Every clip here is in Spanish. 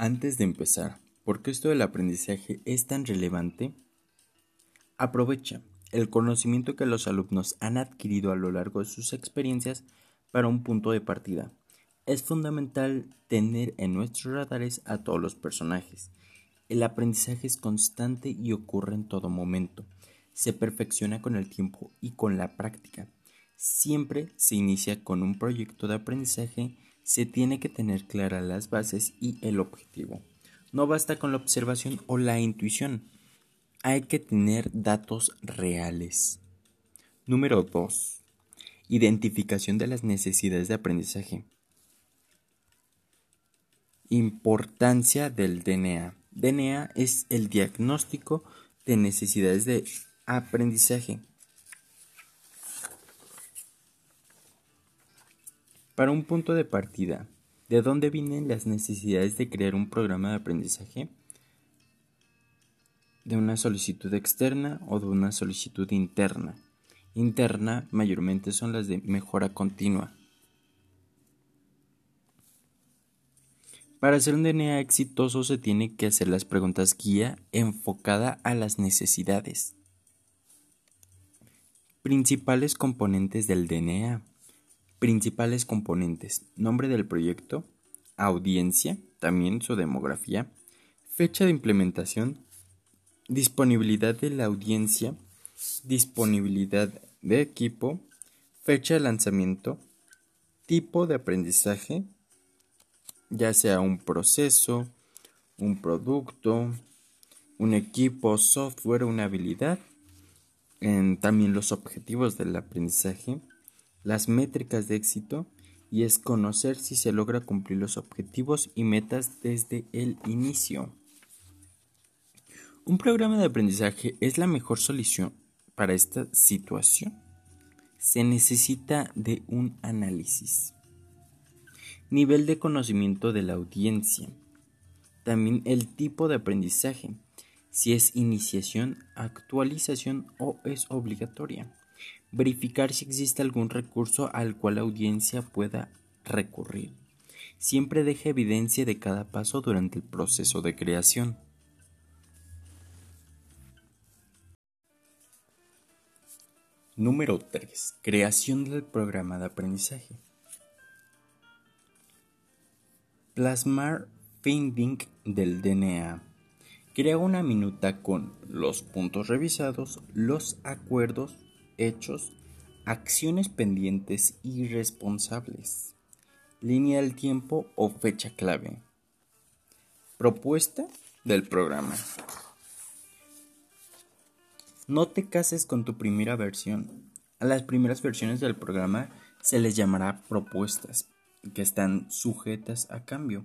Antes de empezar, ¿por qué esto del aprendizaje es tan relevante? Aprovecha el conocimiento que los alumnos han adquirido a lo largo de sus experiencias para un punto de partida. Es fundamental tener en nuestros radares a todos los personajes. El aprendizaje es constante y ocurre en todo momento. Se perfecciona con el tiempo y con la práctica. Siempre se inicia con un proyecto de aprendizaje se tiene que tener claras las bases y el objetivo. No basta con la observación o la intuición. Hay que tener datos reales. Número 2. Identificación de las necesidades de aprendizaje. Importancia del DNA. DNA es el diagnóstico de necesidades de aprendizaje. Para un punto de partida, ¿de dónde vienen las necesidades de crear un programa de aprendizaje? ¿De una solicitud externa o de una solicitud interna? Interna mayormente son las de mejora continua. Para hacer un DNA exitoso se tiene que hacer las preguntas guía enfocada a las necesidades. Principales componentes del DNA. Principales componentes. Nombre del proyecto. Audiencia, también su demografía. Fecha de implementación. Disponibilidad de la audiencia. Disponibilidad de equipo. Fecha de lanzamiento. Tipo de aprendizaje. Ya sea un proceso, un producto, un equipo, software, una habilidad. también los objetivos del aprendizaje las métricas de éxito y es conocer si se logra cumplir los objetivos y metas desde el inicio. Un programa de aprendizaje es la mejor solución para esta situación. Se necesita de un análisis. Nivel de conocimiento de la audiencia. También el tipo de aprendizaje, si es iniciación, actualización o es obligatoria. Verificar si existe algún recurso al cual la audiencia pueda recurrir. Siempre deje evidencia de cada paso durante el proceso de creación. Número 3. Creación del programa de aprendizaje. Plasmar finding del DNA. Crea una minuta con los puntos revisados, los acuerdos, hechos, acciones pendientes y responsables, línea del tiempo o fecha clave. Propuesta del programa. No te cases con tu primera versión. A las primeras versiones del programa se les llamará propuestas, que están sujetas a cambio.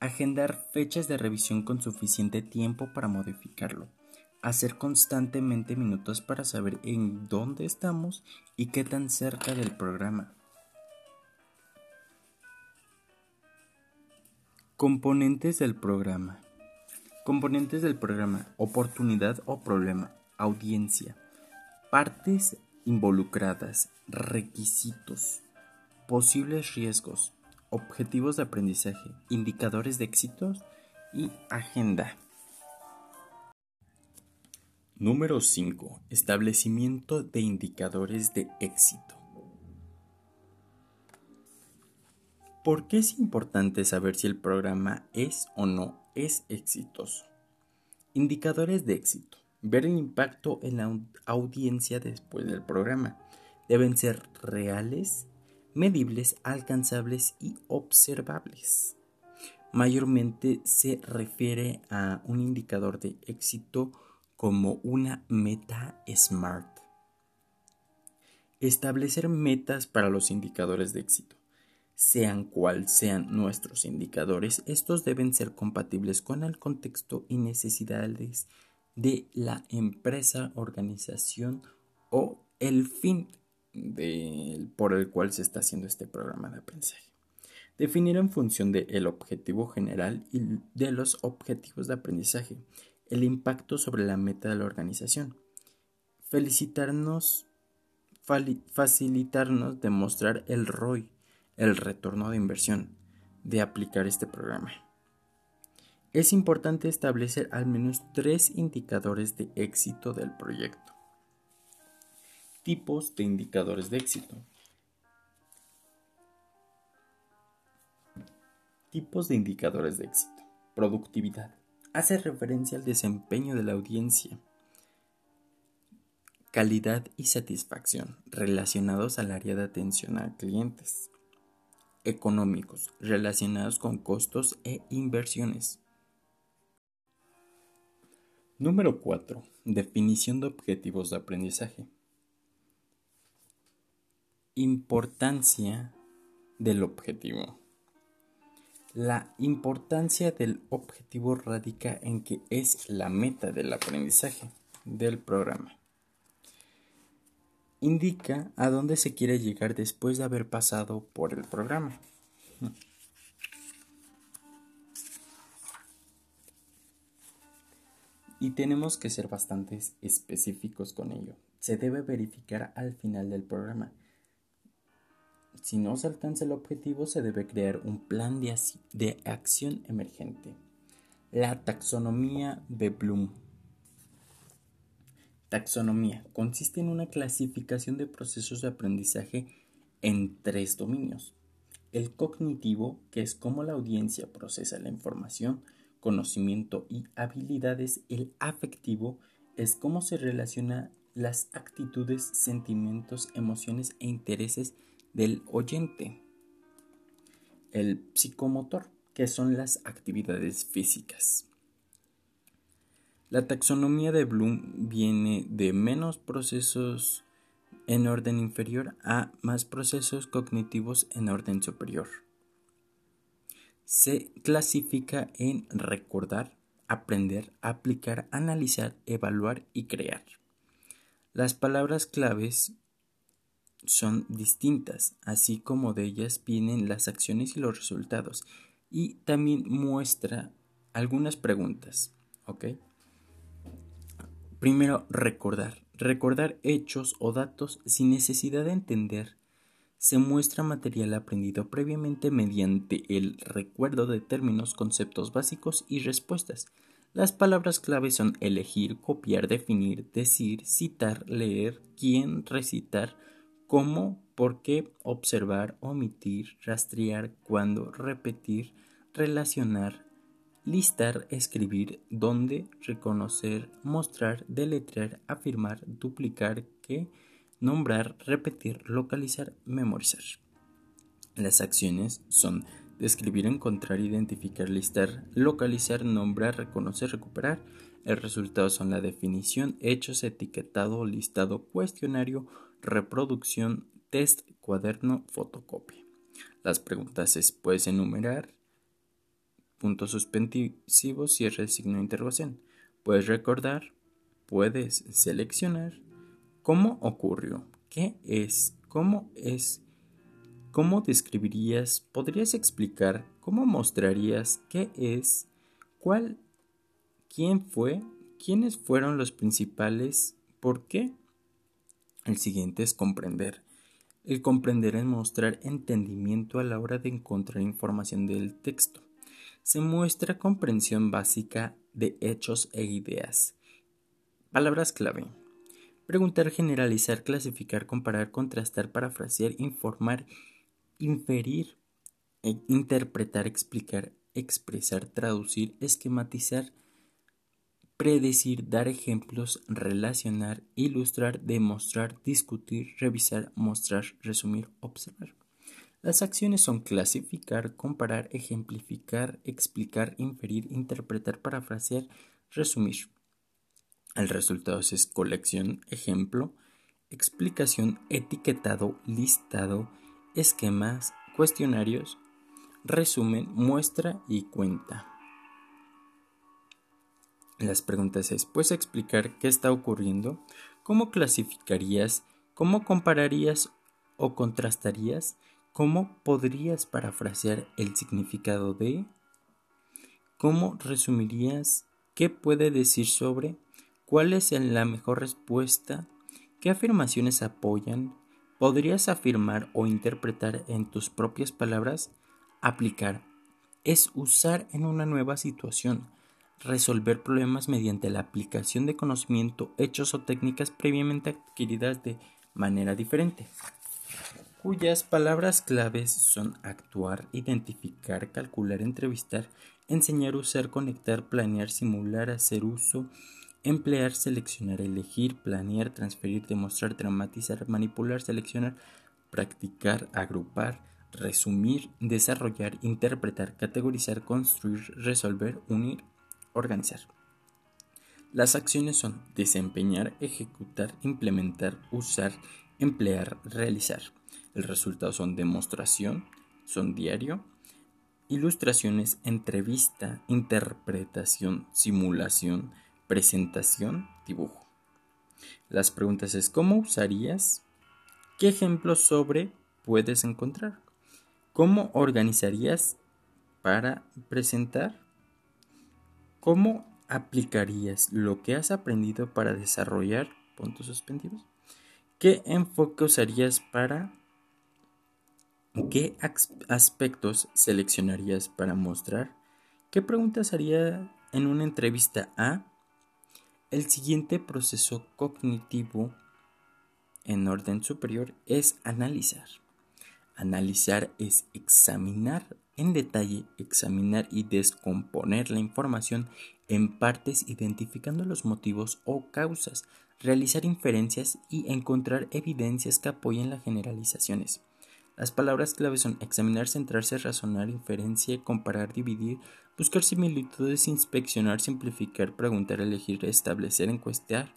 Agendar fechas de revisión con suficiente tiempo para modificarlo hacer constantemente minutos para saber en dónde estamos y qué tan cerca del programa. Componentes del programa. Componentes del programa. Oportunidad o problema. Audiencia. Partes involucradas. Requisitos. Posibles riesgos. Objetivos de aprendizaje. Indicadores de éxitos y agenda. Número 5. Establecimiento de indicadores de éxito. ¿Por qué es importante saber si el programa es o no es exitoso? Indicadores de éxito. Ver el impacto en la audiencia después del programa. Deben ser reales, medibles, alcanzables y observables. Mayormente se refiere a un indicador de éxito como una meta SMART. Establecer metas para los indicadores de éxito. Sean cual sean nuestros indicadores, estos deben ser compatibles con el contexto y necesidades de la empresa, organización o el fin por el cual se está haciendo este programa de aprendizaje. Definir en función del objetivo general y de los objetivos de aprendizaje el impacto sobre la meta de la organización. Felicitarnos, facilitarnos demostrar el ROI, el retorno de inversión, de aplicar este programa. es importante establecer al menos tres indicadores de éxito del proyecto. Tipos de indicadores de éxito. Tipos de indicadores de éxito. Productividad. Hace referencia al desempeño de la audiencia. Calidad y satisfacción relacionados al área de atención a clientes. Económicos relacionados con costos e inversiones. Número 4. Definición de objetivos de aprendizaje. Importancia del objetivo. La importancia del objetivo radica en que es la meta del aprendizaje del programa. Indica a dónde se quiere llegar después de haber pasado por el programa. Y tenemos que ser bastante específicos con ello. Se debe verificar al final del programa. Si no se alcanza el objetivo, se debe crear un plan de, acción emergente. La taxonomía de Bloom. Taxonomía consiste en una clasificación de procesos de aprendizaje en tres dominios. El cognitivo, que es cómo la audiencia procesa la información, conocimiento y habilidades, el afectivo es cómo se relaciona las actitudes, sentimientos, emociones e intereses del oyente. El psicomotor, que son las actividades físicas. La taxonomía de Bloom viene de menos procesos en orden inferior a más procesos cognitivos en orden superior se clasifica en recordar, aprender, aplicar, analizar, evaluar y crear. Las palabras claves son distintas, así como de ellas vienen las acciones y los resultados. Y también muestra algunas preguntas. ¿Ok? Primero, recordar. Recordar hechos o datos sin necesidad de entender se muestra material aprendido previamente mediante el recuerdo de términos, conceptos básicos y respuestas. Las palabras clave son elegir, copiar, definir, decir, citar, leer, quién, recitar, cómo, por qué, observar, omitir, rastrear, cuándo, repetir, relacionar, listar, escribir, dónde, reconocer, mostrar, deletrear, afirmar, duplicar, qué, nombrar, repetir, localizar, memorizar. Las acciones son describir, encontrar, identificar, listar, localizar, nombrar, reconocer, recuperar. El resultado son la definición, hechos, etiquetado, listado, cuestionario, reproducción, test, cuaderno, fotocopia. Las preguntas es puedes enumerar, puntos suspensivos, cierre signo de interrogación. Puedes recordar, puedes seleccionar, ¿Cómo ocurrió? ¿Qué es? ¿Cómo es? ¿Cómo describirías? ¿Podrías explicar? ¿Cómo mostrarías? ¿Qué es? ¿Cuál? ¿Quién fue? ¿Quiénes fueron los principales? ¿Por qué? El siguiente es comprender. El comprender es mostrar entendimiento a la hora de encontrar información del texto. Se muestra comprensión básica de hechos e ideas. Palabras clave. Preguntar, generalizar, clasificar, comparar, contrastar, parafrasear, informar, inferir, e interpretar, explicar, expresar, traducir, esquematizar, predecir, dar ejemplos, relacionar, ilustrar, demostrar, discutir, revisar, mostrar, resumir, observar. Las acciones son clasificar, comparar, ejemplificar, explicar, inferir, interpretar, parafrasear, resumir. El resultado es colección, ejemplo, explicación, etiquetado, listado, esquemas, cuestionarios, resumen, muestra y cuenta. Las preguntas es, ¿puedes explicar qué está ocurriendo? ¿Cómo clasificarías? ¿Cómo compararías o contrastarías? ¿Cómo podrías parafrasear el significado de? ¿Cómo resumirías? ¿Qué puede decir sobre? ¿Cuál es la mejor respuesta? ¿Qué afirmaciones apoyan? ¿Podrías afirmar o interpretar en tus propias palabras? Aplicar es usar en una nueva situación, resolver problemas mediante la aplicación de conocimiento, hechos o técnicas previamente adquiridas de manera diferente, cuyas palabras claves son actuar, identificar, calcular, entrevistar, enseñar, usar, conectar, planear, simular, hacer uso, emplear, seleccionar, elegir, planear, transferir, demostrar, dramatizar, manipular, seleccionar, practicar, agrupar, resumir, desarrollar, interpretar, categorizar, construir, resolver, unir, organizar. Las acciones son desempeñar, ejecutar, implementar, usar, emplear, realizar. El resultado son demostración, son diario, ilustraciones, entrevista, interpretación, simulación, presentación, dibujo. Las preguntas es ¿cómo usarías? ¿Qué ejemplos sobre puedes encontrar? ¿Cómo organizarías para presentar? ¿Cómo aplicarías lo que has aprendido para desarrollar puntos suspendidos? ¿Qué enfoque usarías para ¿Qué aspectos seleccionarías para mostrar? ¿Qué preguntas haría en una entrevista a? El siguiente proceso cognitivo en orden superior es analizar. Analizar es examinar en detalle, examinar y descomponer la información en partes identificando los motivos o causas, realizar inferencias y encontrar evidencias que apoyen las generalizaciones. Las palabras clave son examinar, centrarse, razonar, inferencia, comparar, dividir, buscar similitudes, inspeccionar, simplificar, preguntar, elegir, establecer, encuestar,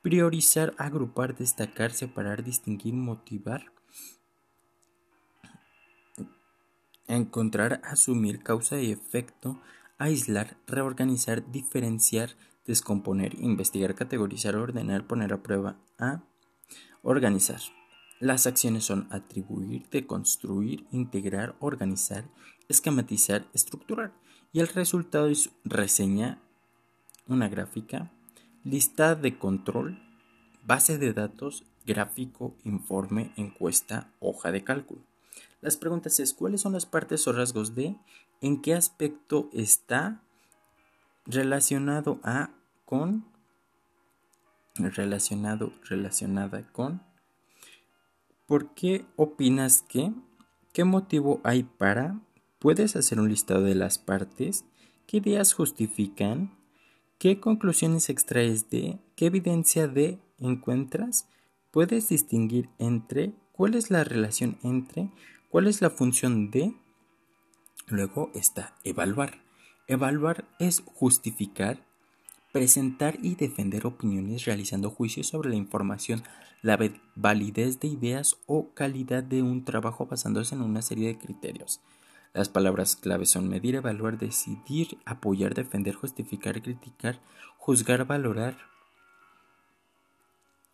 priorizar, agrupar, destacar, separar, distinguir, motivar, encontrar, asumir causa y efecto, aislar, reorganizar, diferenciar, descomponer, investigar, categorizar, ordenar, poner a prueba, a organizar. Las acciones son atribuir, deconstruir, integrar, organizar, esquematizar, estructurar. Y el resultado es reseña, una gráfica, lista de control, base de datos, gráfico, informe, encuesta, hoja de cálculo. Las preguntas es, ¿cuáles son las partes o rasgos de? ¿En qué aspecto está relacionado a con? Relacionado, relacionada con. ¿Por qué opinas que? ¿Qué motivo hay para? ¿Puedes hacer un listado de las partes? ¿Qué ideas justifican? ¿Qué conclusiones extraes de? ¿Qué evidencia de encuentras? ¿Puedes distinguir entre? ¿Cuál es la relación entre? ¿Cuál es la función de? Luego está evaluar. Evaluar es justificar, presentar y defender opiniones realizando juicios sobre la información, la validez de ideas o calidad de un trabajo basándose en una serie de criterios. Las palabras claves son medir, evaluar, decidir, apoyar, defender, justificar, criticar, juzgar, valorar,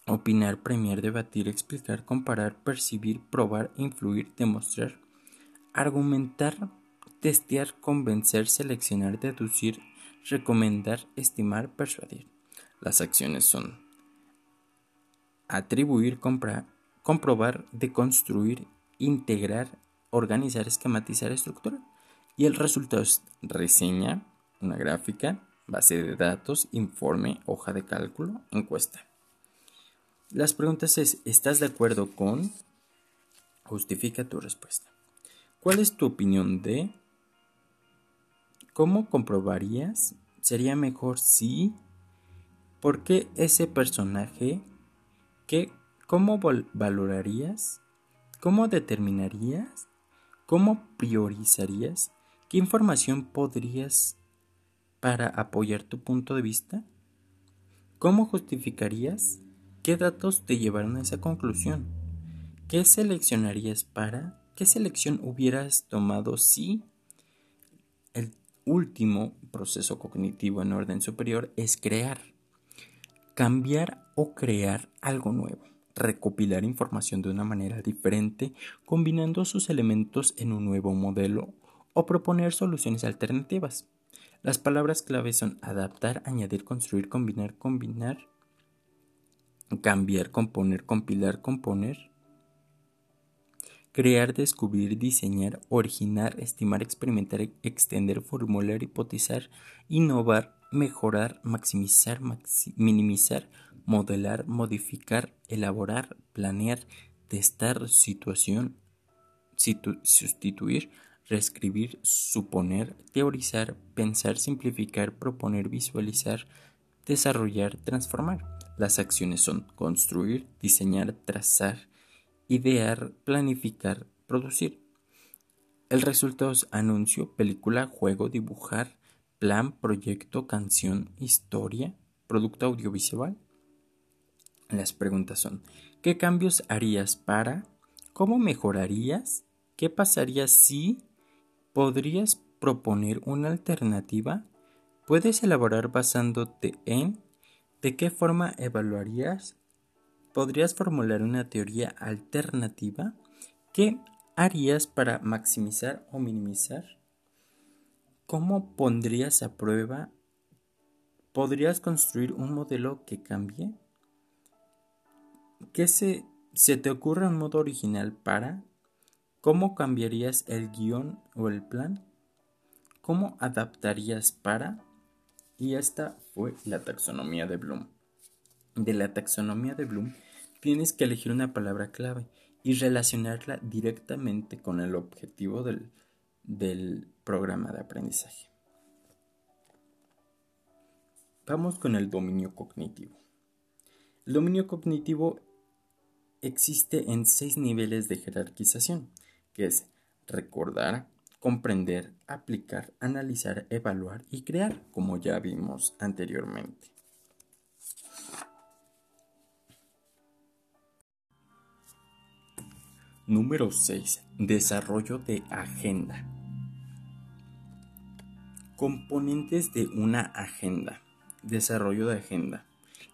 Opinar, premiar, debatir, explicar, comparar, percibir, probar, influir, demostrar, argumentar, testear, convencer, seleccionar, deducir, recomendar, estimar, persuadir. Las acciones son atribuir, comprobar, deconstruir, integrar, organizar, esquematizar, estructurar. Y el resultado es reseña, una gráfica, base de datos, informe, hoja de cálculo, encuesta. Las preguntas es, ¿estás de acuerdo con? Justifica tu respuesta. ¿Cuál es tu opinión de? ¿Cómo comprobarías? ¿Sería mejor si? ¿Por qué ese personaje? ¿Qué, ¿Cómo valorarías? ¿Cómo determinarías? ¿Cómo priorizarías? ¿Qué información podrías para apoyar tu punto de vista? ¿Cómo justificarías? ¿Qué datos te llevaron a esa conclusión? ¿Qué seleccionarías para? ¿Qué selección hubieras tomado si el último proceso cognitivo en orden superior es crear? Cambiar o crear algo nuevo. Recopilar información de una manera diferente, combinando sus elementos en un nuevo modelo o proponer soluciones alternativas. Las palabras clave son adaptar, añadir, construir, combinar, combinar, cambiar, componer, compilar, componer, crear, descubrir, diseñar, originar, estimar, experimentar, extender, formular, hipotizar, innovar, mejorar, maximizar, minimizar, modelar, modificar, elaborar, planear, testar, situación, sustituir, reescribir, suponer, teorizar, pensar, simplificar, proponer, visualizar, desarrollar, transformar. Las acciones son construir, diseñar, trazar, idear, planificar, producir. El resultado es anuncio, película, juego, dibujar, plan, proyecto, canción, historia, producto audiovisual. Las preguntas son, ¿qué cambios harías para? ¿Cómo mejorarías? ¿Qué pasaría si? ¿Podrías proponer una alternativa? ¿Puedes elaborar basándote en? ¿De qué forma evaluarías? ¿Podrías formular una teoría alternativa? ¿Qué harías para maximizar o minimizar? ¿Cómo pondrías a prueba? ¿Podrías construir un modelo que cambie? ¿Qué se, te ocurre un modo original para? ¿Cómo cambiarías el guion o el plan? ¿Cómo adaptarías para? Y esta fue la taxonomía de Bloom. De la taxonomía de Bloom tienes que elegir una palabra clave y relacionarla directamente con el objetivo del, del programa de aprendizaje. Vamos con el dominio cognitivo. El dominio cognitivo existe en seis niveles de jerarquización que es recordar, comprender, aplicar, analizar, evaluar y crear, como ya vimos anteriormente. Número 6. Desarrollo de agenda. Componentes de una agenda. Desarrollo de agenda.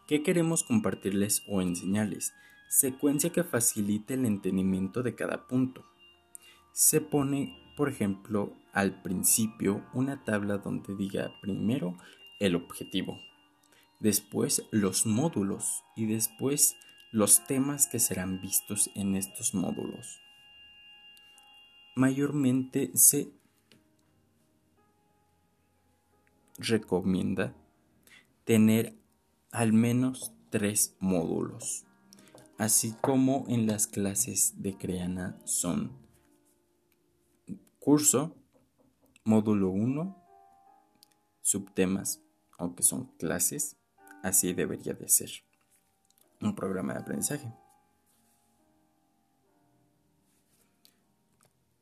¿Qué queremos compartirles o enseñarles? Secuencia que facilite el entendimiento de cada punto se pone, por ejemplo, al principio una tabla donde diga primero el objetivo, después los módulos y después los temas que serán vistos en estos módulos. Mayormente se recomienda tener al menos tres módulos, así como en las clases de Creana son Curso, módulo 1, subtemas, aunque son clases, así debería de ser un programa de aprendizaje.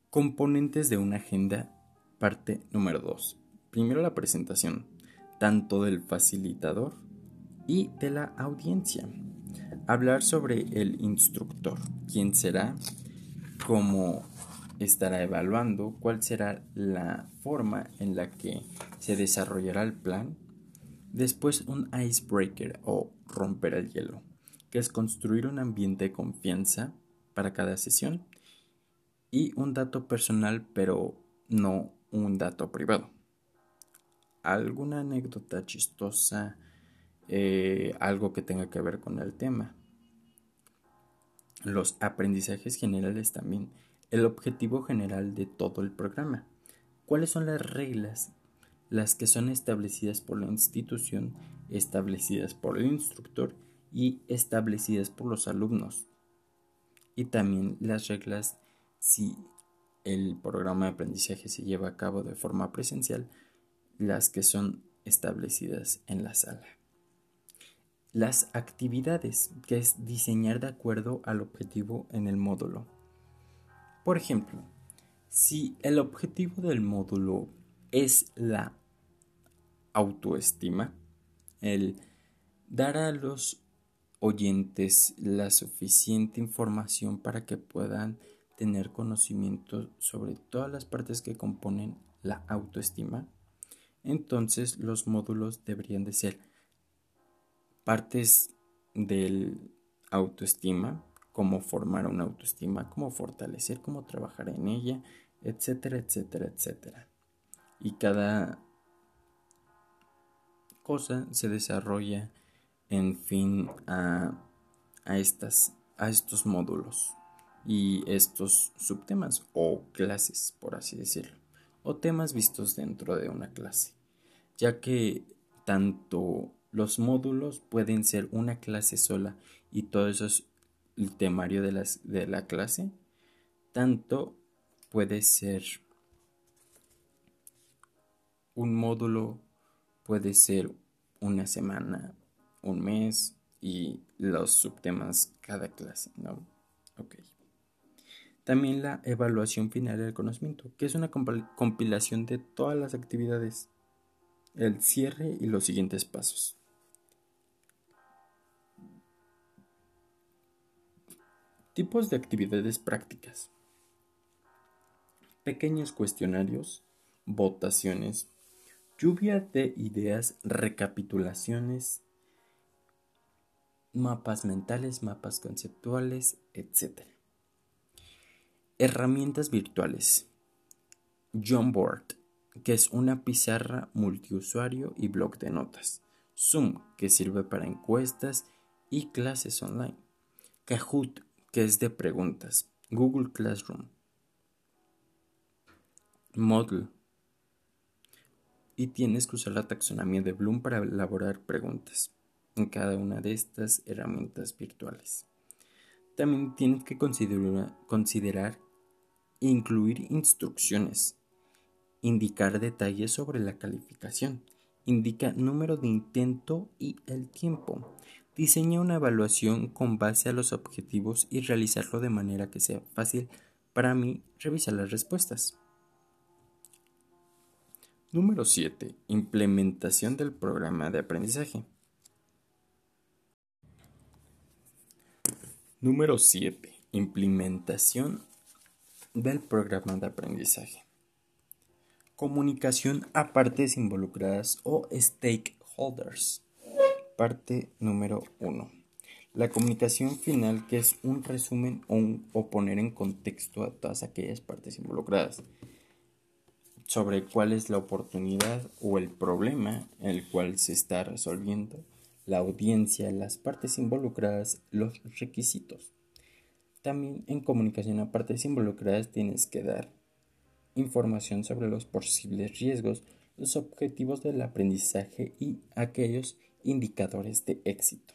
Componentes de una agenda, parte número 2. Primero la presentación, tanto del facilitador y de la audiencia. Hablar sobre el instructor, quién será, cómo estará evaluando cuál será la forma en la que se desarrollará el plan. Después un icebreaker o romper el hielo, que es construir un ambiente de confianza para cada sesión. Y un dato personal, pero no un dato privado. Alguna anécdota chistosa, eh, algo que tenga que ver con el tema. Los aprendizajes generales también el objetivo general de todo el programa. ¿Cuáles son las reglas? Las que son establecidas por la institución, establecidas por el instructor y establecidas por los alumnos. Y también las reglas si el programa de aprendizaje se lleva a cabo de forma presencial, las que son establecidas en la sala. Las actividades, que es diseñar de acuerdo al objetivo en el módulo. Por ejemplo, si el objetivo del módulo es la autoestima, el dar a los oyentes la suficiente información para que puedan tener conocimiento sobre todas las partes que componen la autoestima, entonces los módulos deberían de ser partes del autoestima, cómo formar una autoestima, cómo fortalecer, cómo trabajar en ella, etcétera, etcétera, etcétera. Y cada cosa se desarrolla en fin a, estas, a estos módulos. y estos subtemas o clases, por así decirlo, o temas vistos dentro de una clase, ya que tanto los módulos pueden ser una clase sola y todo eso es el temario de, las, de la clase, tanto puede ser un módulo, puede ser una semana, un mes y los subtemas cada clase, ¿no? Ok. También la evaluación final del conocimiento, que es una compilación de todas las actividades, el cierre y los siguientes pasos. Tipos de actividades prácticas. Pequeños cuestionarios, votaciones, lluvia de ideas, recapitulaciones, mapas mentales, mapas conceptuales, etc. Herramientas virtuales. Jamboard, que es una pizarra multiusuario y blog de notas. Zoom, que sirve para encuestas y clases online. Kahoot, que es de preguntas. Google Classroom. Moodle. Y tienes que usar la taxonomía de Bloom para elaborar preguntas en cada una de estas herramientas virtuales. También tienes que considerar, considerar incluir instrucciones, indicar detalles sobre la calificación, indica número de intento y el tiempo. Diseña una evaluación con base a los objetivos y realizarlo de manera que sea fácil para mí revisar las respuestas. Número 7. Implementación del programa de aprendizaje. Número 7. Implementación del programa de aprendizaje. Comunicación a partes involucradas o stakeholders. Parte número 1. La comunicación final que es un resumen o, poner en contexto a todas aquellas partes involucradas sobre cuál es la oportunidad o el problema el cual se está resolviendo la audiencia, las partes involucradas, los requisitos. También en comunicación a partes involucradas tienes que dar información sobre los posibles riesgos, los objetivos del aprendizaje y aquellos indicadores de éxito.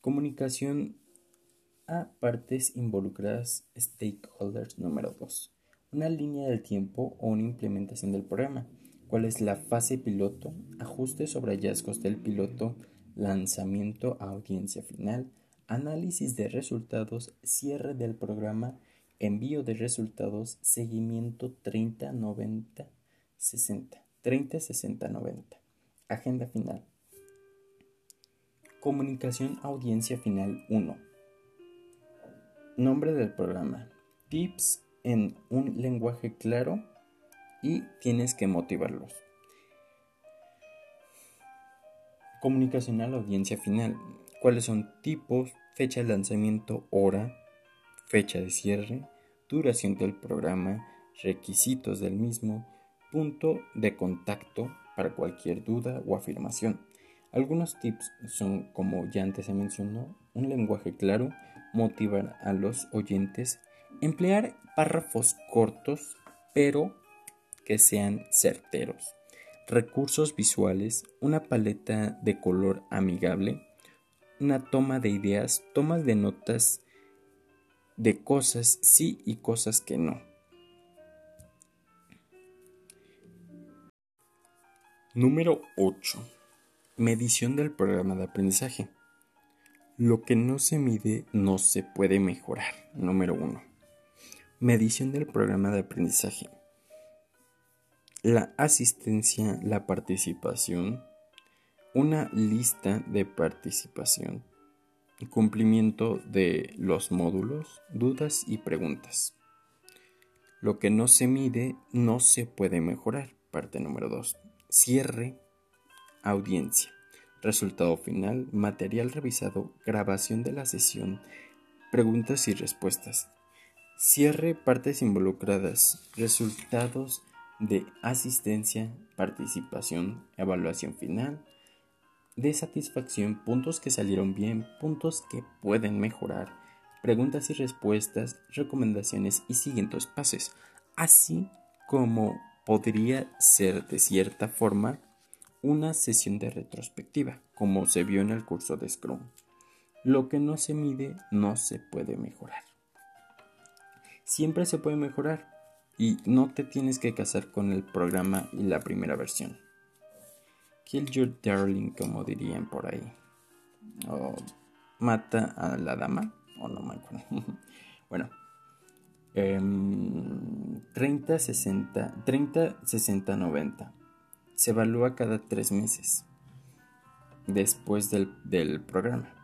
Comunicación a partes involucradas, stakeholders número 2. Una línea del tiempo o una implementación del programa. Cuál es la fase piloto, ajustes sobre hallazgos del piloto, lanzamiento a audiencia final, análisis de resultados, cierre del programa, envío de resultados, seguimiento 30, 90, 60, 30, 60, 90, agenda final. Comunicación audiencia final 1. Nombre del programa. Tips en un lenguaje claro y tienes que motivarlos. Comunicación a la audiencia final. ¿Cuáles son tipos, fecha de lanzamiento, hora, fecha de cierre, duración del programa, requisitos del mismo, punto de contacto para cualquier duda o afirmación? Algunos tips son, como ya antes se mencionó, un lenguaje claro, motivar a los oyentes, emplear párrafos cortos pero que sean certeros. Recursos visuales, una paleta de color amigable, una toma de ideas, tomas de notas de cosas sí y cosas que no. Número 8. Medición del programa de aprendizaje. Lo que no se mide no se puede mejorar. Número 1. Medición del programa de aprendizaje la asistencia, la participación, una lista de participación, cumplimiento de los módulos, dudas y preguntas. Lo que no se mide no se puede mejorar. Parte número 2. Cierre, audiencia. Resultado final, material revisado, grabación de la sesión, preguntas y respuestas. Cierre, partes involucradas, resultados de asistencia, participación, evaluación final, de satisfacción, puntos que salieron bien, puntos que pueden mejorar, preguntas y respuestas, recomendaciones y siguientes pasos, así como podría ser de cierta forma una sesión de retrospectiva, como se vio en el curso de Scrum. Lo que no se mide no se puede mejorar. Siempre se puede mejorar y no te tienes que casar con el programa y la primera versión. Kill your darling, como dirían por ahí. O mata a la dama, o no me acuerdo. bueno, 30, 60, 30, 60, 90. Se evalúa cada tres meses después del, del programa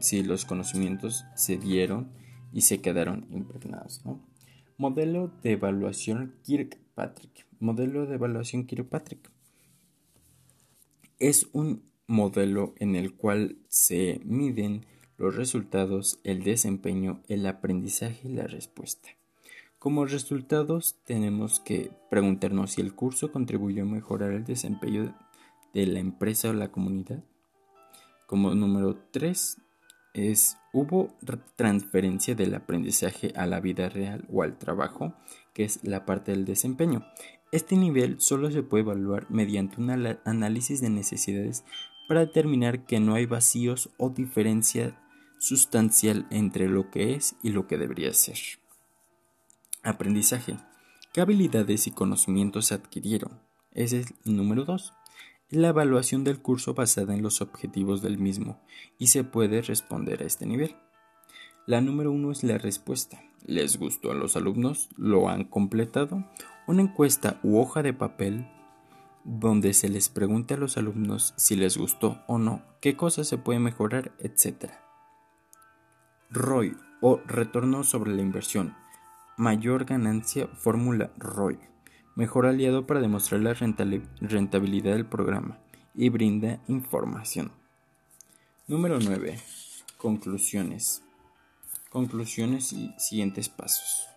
si los conocimientos se dieron y se quedaron impregnados. Modelo de evaluación Kirkpatrick. Modelo de evaluación Kirkpatrick. Es un modelo en el cual se miden los resultados, el desempeño, el aprendizaje y la respuesta. Como resultados tenemos que preguntarnos si el curso contribuyó a mejorar el desempeño de la empresa o la comunidad, como número 3 es, hubo transferencia del aprendizaje a la vida real o al trabajo, que es la parte del desempeño. Este nivel solo se puede evaluar mediante un análisis de necesidades para determinar que no hay vacíos o diferencia sustancial entre lo que es y lo que debería ser. Aprendizaje. ¿Qué habilidades y conocimientos se adquirieron? Ese es el número 2 la evaluación del curso basada en los objetivos del mismo y se puede responder a este nivel. La número uno es la respuesta. ¿Les gustó a los alumnos? ¿Lo han completado? Una encuesta u hoja de papel donde se les pregunte a los alumnos si les gustó o no, qué cosas se puede mejorar, etc. ROI o retorno sobre la inversión. Mayor ganancia, fórmula ROI mejor aliado para demostrar la rentabilidad del programa y brinda información. Número 9. Conclusiones. Conclusiones y siguientes pasos.